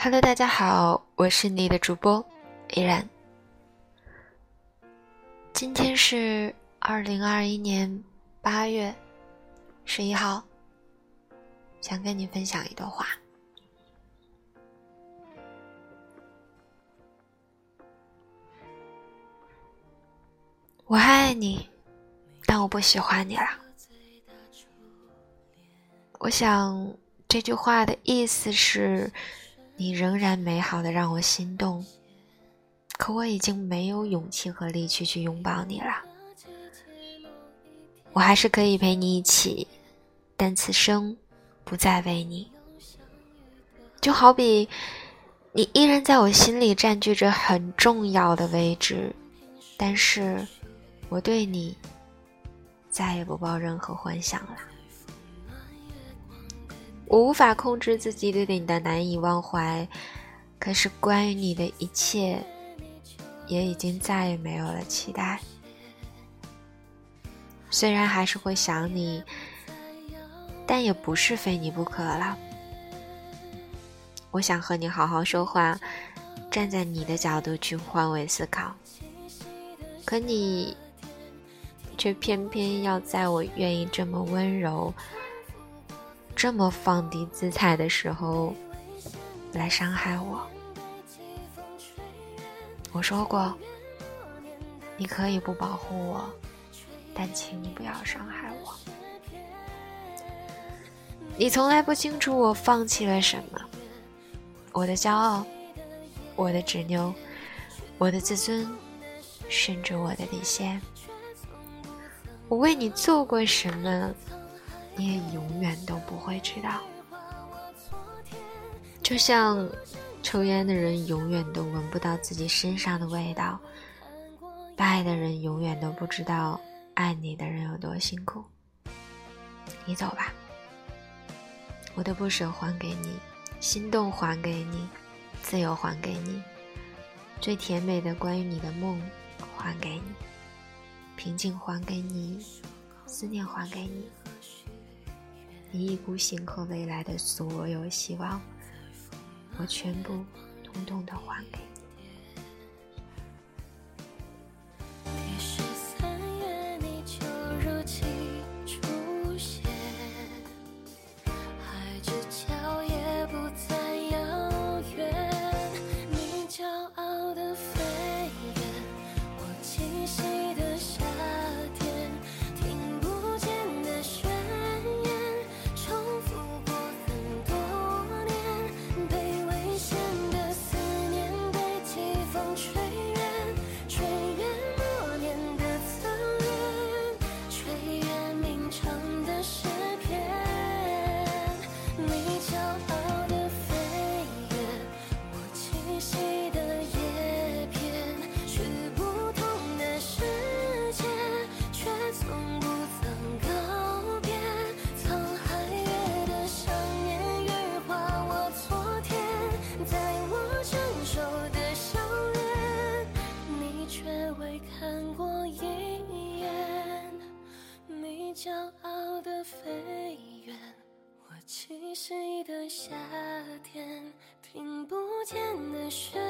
Hello，大家好，我是你的主播依然。今天是二零二一年八月十一号，想跟你分享一段话。我爱你，但我不喜欢你了。我想这句话的意思是，你仍然美好的让我心动，可我已经没有勇气和力气去拥抱你了。我还是可以陪你一起，但此生不再为你。就好比你依然在我心里占据着很重要的位置，但是。我对你再也不抱任何幻想了。我无法控制自己对你的难以忘怀，可是关于你的一切，也已经再也没有了期待。虽然还是会想你，但也不是非你不可了。我想和你好好说话，站在你的角度去换位思考，可你。却偏偏要在我愿意这么温柔、这么放低姿态的时候来伤害我。我说过，你可以不保护我，但请你不要伤害我。你从来不清楚我放弃了什么，我的骄傲，我的执拗，我的自尊，甚至我的底线。我为你做过什么，你也永远都不会知道。就像抽烟的人永远都闻不到自己身上的味道，爱的人永远都不知道爱你的人有多辛苦。你走吧，我的不舍还给你，心动还给你，自由还给你，最甜美的关于你的梦还给你。平静还给你，思念还给你，一意孤行和未来的所有希望，我全部统统的还给。你天的深。